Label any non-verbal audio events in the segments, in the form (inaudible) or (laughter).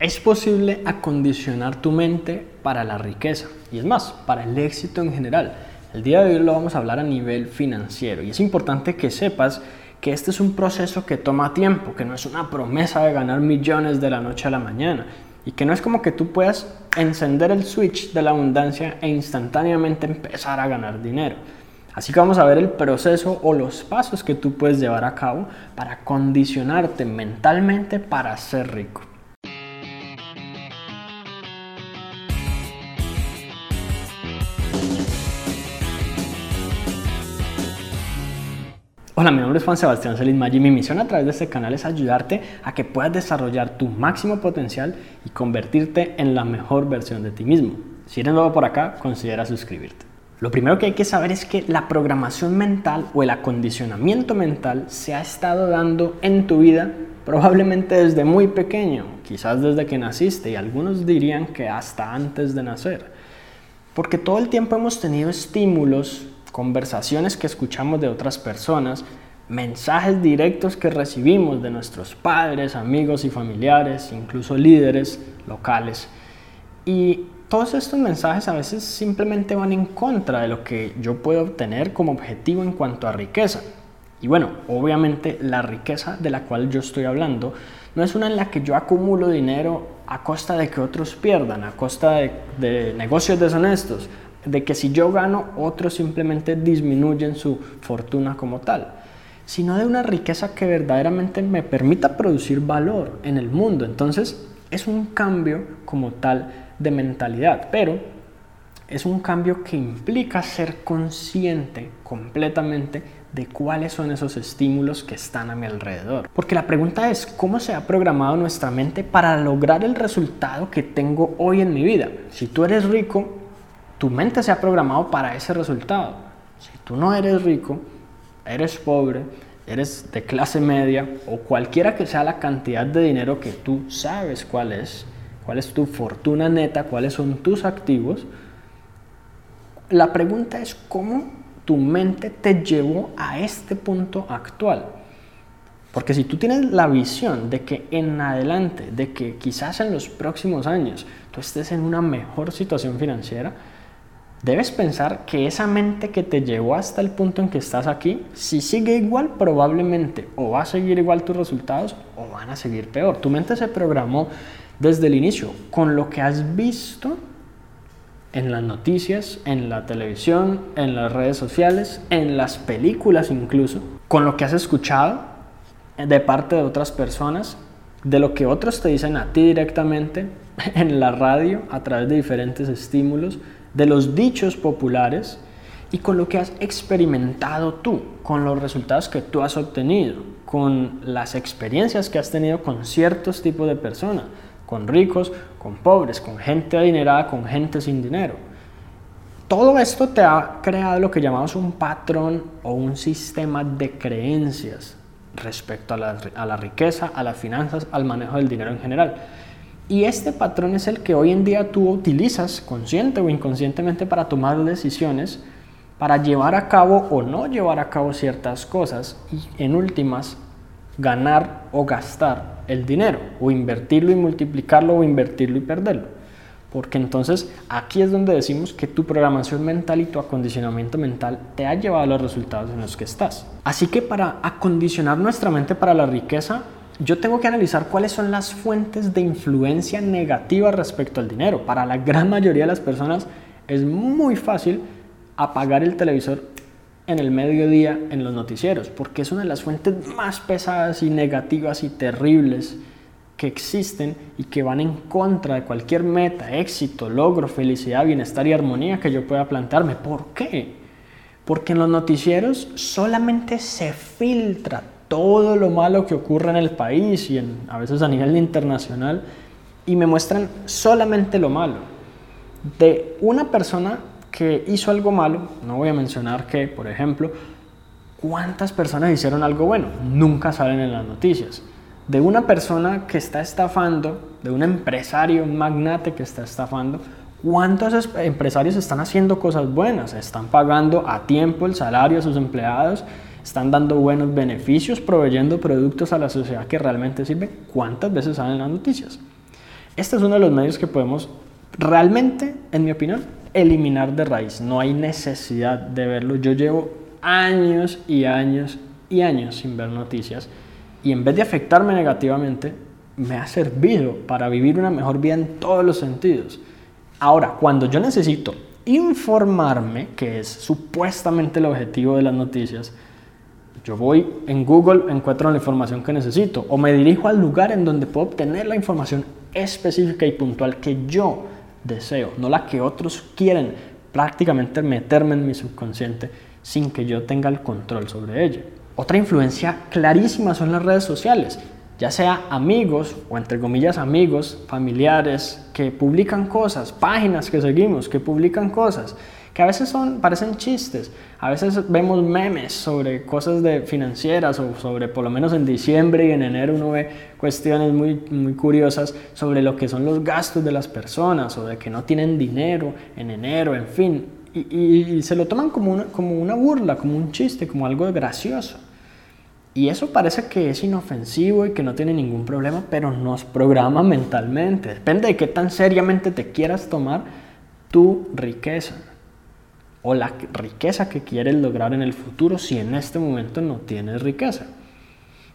Es posible acondicionar tu mente para la riqueza y es más, para el éxito en general. El día de hoy lo vamos a hablar a nivel financiero y es importante que sepas que este es un proceso que toma tiempo, que no es una promesa de ganar millones de la noche a la mañana y que no es como que tú puedas encender el switch de la abundancia e instantáneamente empezar a ganar dinero. Así que vamos a ver el proceso o los pasos que tú puedes llevar a cabo para condicionarte mentalmente para ser rico. Hola, mi nombre es Juan Sebastián Celis y mi misión a través de este canal es ayudarte a que puedas desarrollar tu máximo potencial y convertirte en la mejor versión de ti mismo. Si eres nuevo por acá, considera suscribirte. Lo primero que hay que saber es que la programación mental o el acondicionamiento mental se ha estado dando en tu vida probablemente desde muy pequeño, quizás desde que naciste y algunos dirían que hasta antes de nacer. Porque todo el tiempo hemos tenido estímulos conversaciones que escuchamos de otras personas, mensajes directos que recibimos de nuestros padres, amigos y familiares, incluso líderes locales. Y todos estos mensajes a veces simplemente van en contra de lo que yo puedo obtener como objetivo en cuanto a riqueza. Y bueno, obviamente la riqueza de la cual yo estoy hablando no es una en la que yo acumulo dinero a costa de que otros pierdan, a costa de, negocios deshonestos, de que si yo gano, otros simplemente disminuyen su fortuna como tal, sino de una riqueza que verdaderamente me permita producir valor en el mundo. Entonces, es un cambio como tal de mentalidad, pero es un cambio que implica ser consciente completamente de cuáles son esos estímulos que están a mi alrededor. Porque la pregunta es, ¿cómo se ha programado nuestra mente para lograr el resultado que tengo hoy en mi vida? Si tú eres rico, tu mente se ha programado para ese resultado. Si tú no eres rico, eres pobre, eres de clase media o cualquiera que sea la cantidad de dinero que tú sabes cuál es, cuál es tu fortuna neta, cuáles son tus activos, la pregunta es cómo tu mente te llevó a este punto actual. Porque si tú tienes la visión de que en adelante, de que quizás en los próximos años tú estés en una mejor situación financiera, Debes pensar que esa mente que te llevó hasta el punto en que estás aquí, si sigue igual, probablemente o va a seguir igual tus resultados o van a seguir peor. Tu mente se programó desde el inicio con lo que has visto en las noticias, en la televisión, en las redes sociales, en las películas incluso, con lo que has escuchado de parte de otras personas, de lo que otros te dicen a ti directamente (laughs) en la radio a través de diferentes estímulos de los dichos populares y con lo que has experimentado tú, con los resultados que tú has obtenido, con las experiencias que has tenido con ciertos tipos de personas, con ricos, con pobres, con gente adinerada, con gente sin dinero. Todo esto te ha creado lo que llamamos un patrón o un sistema de creencias respecto a la, a la riqueza, a las finanzas, al manejo del dinero en general. Y este patrón es el que hoy en día tú utilizas consciente o inconscientemente para tomar decisiones, para llevar a cabo o no llevar a cabo ciertas cosas y en últimas ganar o gastar el dinero o invertirlo y multiplicarlo o invertirlo y perderlo. Porque entonces aquí es donde decimos que tu programación mental y tu acondicionamiento mental te ha llevado a los resultados en los que estás. Así que para acondicionar nuestra mente para la riqueza, yo tengo que analizar cuáles son las fuentes de influencia negativa respecto al dinero. Para la gran mayoría de las personas es muy fácil apagar el televisor en el mediodía en los noticieros, porque es una de las fuentes más pesadas y negativas y terribles que existen y que van en contra de cualquier meta, éxito, logro, felicidad, bienestar y armonía que yo pueda plantearme. ¿Por qué? Porque en los noticieros solamente se filtra todo lo malo que ocurre en el país y a veces a nivel internacional y me muestran solamente lo malo. De una persona que hizo algo malo, no voy a mencionar que, por ejemplo, ¿cuántas personas hicieron algo bueno? Nunca salen en las noticias. De una persona que está estafando, de un empresario, un magnate que está estafando, ¿cuántos empresarios están haciendo cosas buenas? Están pagando a tiempo el salario a sus empleados, están dando buenos beneficios, proveyendo productos a la sociedad que realmente sirven, ¿cuántas veces salen las noticias? Este es uno de los medios que podemos realmente, en mi opinión, eliminar de raíz. No hay necesidad de verlo. Yo llevo años y años y años sin ver noticias y en vez de afectarme negativamente, me ha servido para vivir una mejor vida en todos los sentidos. Ahora, cuando yo necesito informarme, que es supuestamente el objetivo de las noticias, yo voy en Google, encuentro la información que necesito o me dirijo al lugar en donde puedo obtener la información específica y puntual que yo deseo, no la que otros quieren prácticamente meterme en mi subconsciente sin que yo tenga el control sobre ella. Otra influencia clarísima son las redes sociales, ya sea amigos o entre comillas amigos, familiares que publican cosas, páginas que seguimos que publican cosas que a veces son, parecen chistes. A veces vemos memes sobre cosas de financieras o sobre, por lo menos en diciembre y en enero uno ve cuestiones muy, muy curiosas sobre lo que son los gastos de las personas o de que no tienen dinero en enero, en fin. Y, se lo toman como una, como una burla, como un chiste, como algo gracioso. Y eso parece que es inofensivo y que no tiene ningún problema, pero nos programa mentalmente. Depende de qué tan seriamente te quieras tomar tu riqueza o la riqueza que quieres lograr en el futuro si en este momento no tienes riqueza.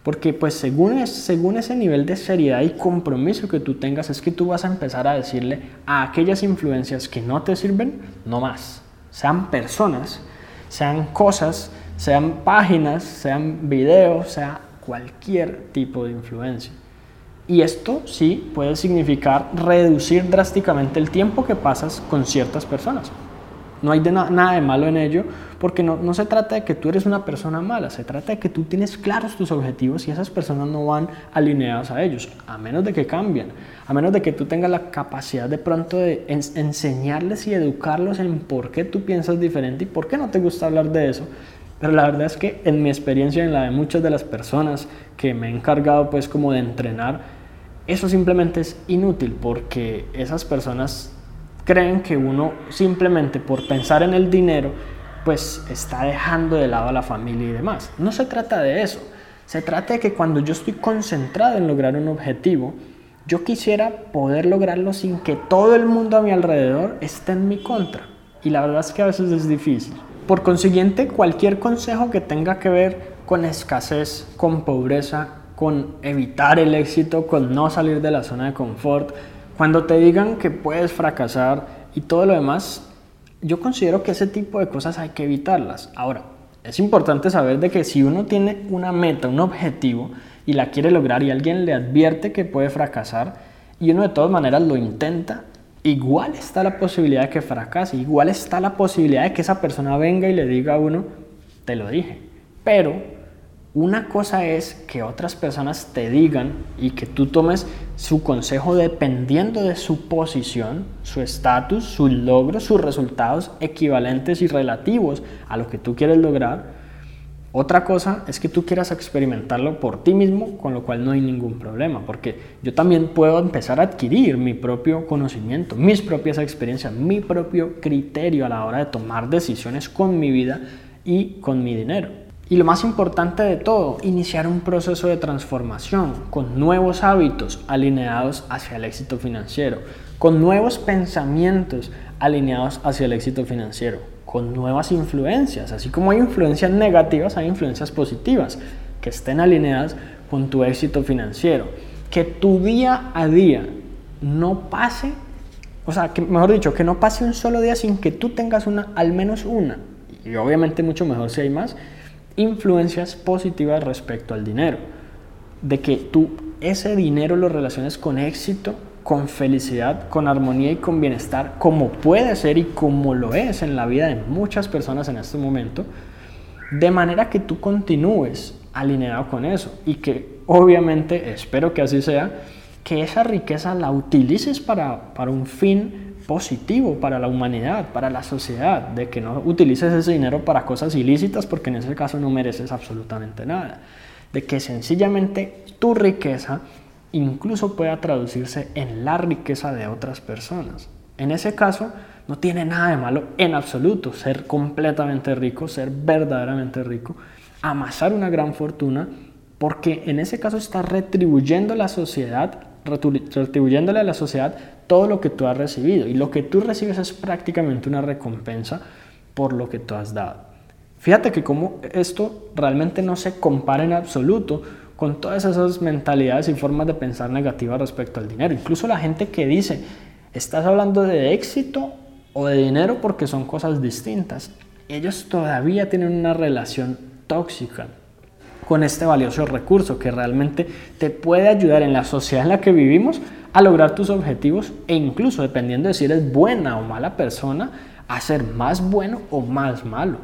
Porque pues según, según ese nivel de seriedad y compromiso que tú tengas es que tú vas a empezar a decirle a aquellas influencias que no te sirven, no más. Sean personas, sean cosas, sean páginas, sean videos, sea cualquier tipo de influencia. Y esto sí puede significar reducir drásticamente el tiempo que pasas con ciertas personas. No hay nada de malo en ello, porque no, no, se trata de que tú eres una persona mala, se trata de que tú tienes claros tus objetivos y esas personas no van alineadas a ellos, a menos de que cambien, a menos de que tú tengas la capacidad de pronto de enseñarles y educarlos en por qué tú piensas diferente y por qué no te gusta hablar de eso. Pero la verdad es que en mi experiencia y en la de muchas de las personas que me he encargado pues como de entrenar, eso simplemente es inútil porque esas personas creen que uno simplemente por pensar en el dinero, pues está dejando de lado a la familia y demás. No se trata de eso. Se trata de que cuando yo estoy concentrado en lograr un objetivo, yo quisiera poder lograrlo sin que todo el mundo a mi alrededor esté en mi contra. Y la verdad es que a veces es difícil. Por consiguiente, cualquier consejo que tenga que ver con escasez, con pobreza, con evitar el éxito, con no salir de la zona de confort, cuando te digan que puedes fracasar y todo lo demás, yo considero que ese tipo de cosas hay que evitarlas. Ahora, es importante saber de que si uno tiene una meta, un objetivo y la quiere lograr y alguien le advierte que puede fracasar y uno de todas maneras lo intenta, igual está la posibilidad de que fracase, igual está la posibilidad de que esa persona venga y le diga a uno, te lo dije. Pero una cosa es que otras personas te digan y que tú tomes su consejo dependiendo de su posición, su estatus, sus logros, sus resultados equivalentes y relativos a lo que tú quieres lograr. Otra cosa es que tú quieras experimentarlo por ti mismo, con lo cual no hay ningún problema, porque yo también puedo empezar a adquirir mi propio conocimiento, mis propias experiencias, mi propio criterio a la hora de tomar decisiones con mi vida y con mi dinero. Y lo más importante de todo, iniciar un proceso de transformación con nuevos hábitos alineados hacia el éxito financiero, con nuevos pensamientos alineados hacia el éxito financiero, con nuevas influencias. Así como hay influencias negativas, hay influencias positivas que estén alineadas con tu éxito financiero. Que tu día a día no pase, o sea, que, mejor dicho, que no pase un solo día sin que tú tengas una, al menos una, y obviamente mucho mejor si hay más, influencias positivas respecto al dinero. De que tú ese dinero lo relaciones con éxito, con felicidad, con armonía y con bienestar, como puede ser y como lo es en la vida de muchas personas en este momento, de manera que tú continúes alineado con eso y que obviamente, espero que así sea, que esa riqueza la utilices para, para un fin positivo para la humanidad, para la sociedad, de que no utilices ese dinero para cosas ilícitas porque en ese caso no mereces absolutamente nada, de que sencillamente tu riqueza incluso pueda traducirse en la riqueza de otras personas. En ese caso no tiene nada de malo en absoluto ser completamente rico, ser verdaderamente rico, amasar una gran fortuna, porque en ese caso está retribuyendo la sociedad retribuyéndole a la sociedad todo lo que tú has recibido. Y lo que tú recibes es prácticamente una recompensa por lo que tú has dado. Fíjate que como esto realmente no se compara en absoluto con todas esas mentalidades y formas de pensar negativas respecto al dinero. Incluso la gente que dice, estás hablando de éxito o de dinero porque son cosas distintas. Ellos todavía tienen una relación tóxica con este valioso recurso que realmente te puede ayudar en la sociedad en la que vivimos a lograr tus objetivos e incluso dependiendo de si eres buena o mala persona, a ser más bueno o más malo.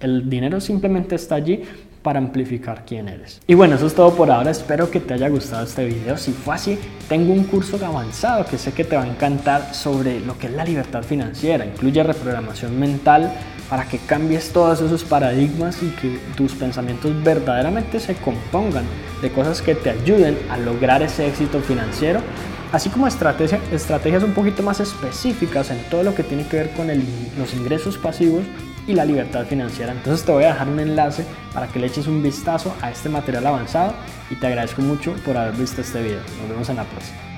El dinero simplemente está allí para amplificar quién eres. Y bueno, eso es todo por ahora. Espero que te haya gustado este video. Si fue así, tengo un curso avanzado que sé que te va a encantar sobre lo que es la libertad financiera. Incluye reprogramación mental para que cambies todos esos paradigmas y que tus pensamientos verdaderamente se compongan de cosas que te ayuden a lograr ese éxito financiero así como estrategia, estrategias un poquito más específicas en todo lo que tiene que ver con los ingresos pasivos y la libertad financiera. Entonces te voy a dejar un enlace para que le eches un vistazo a este material avanzado y te agradezco mucho por haber visto este video. Nos vemos en la próxima.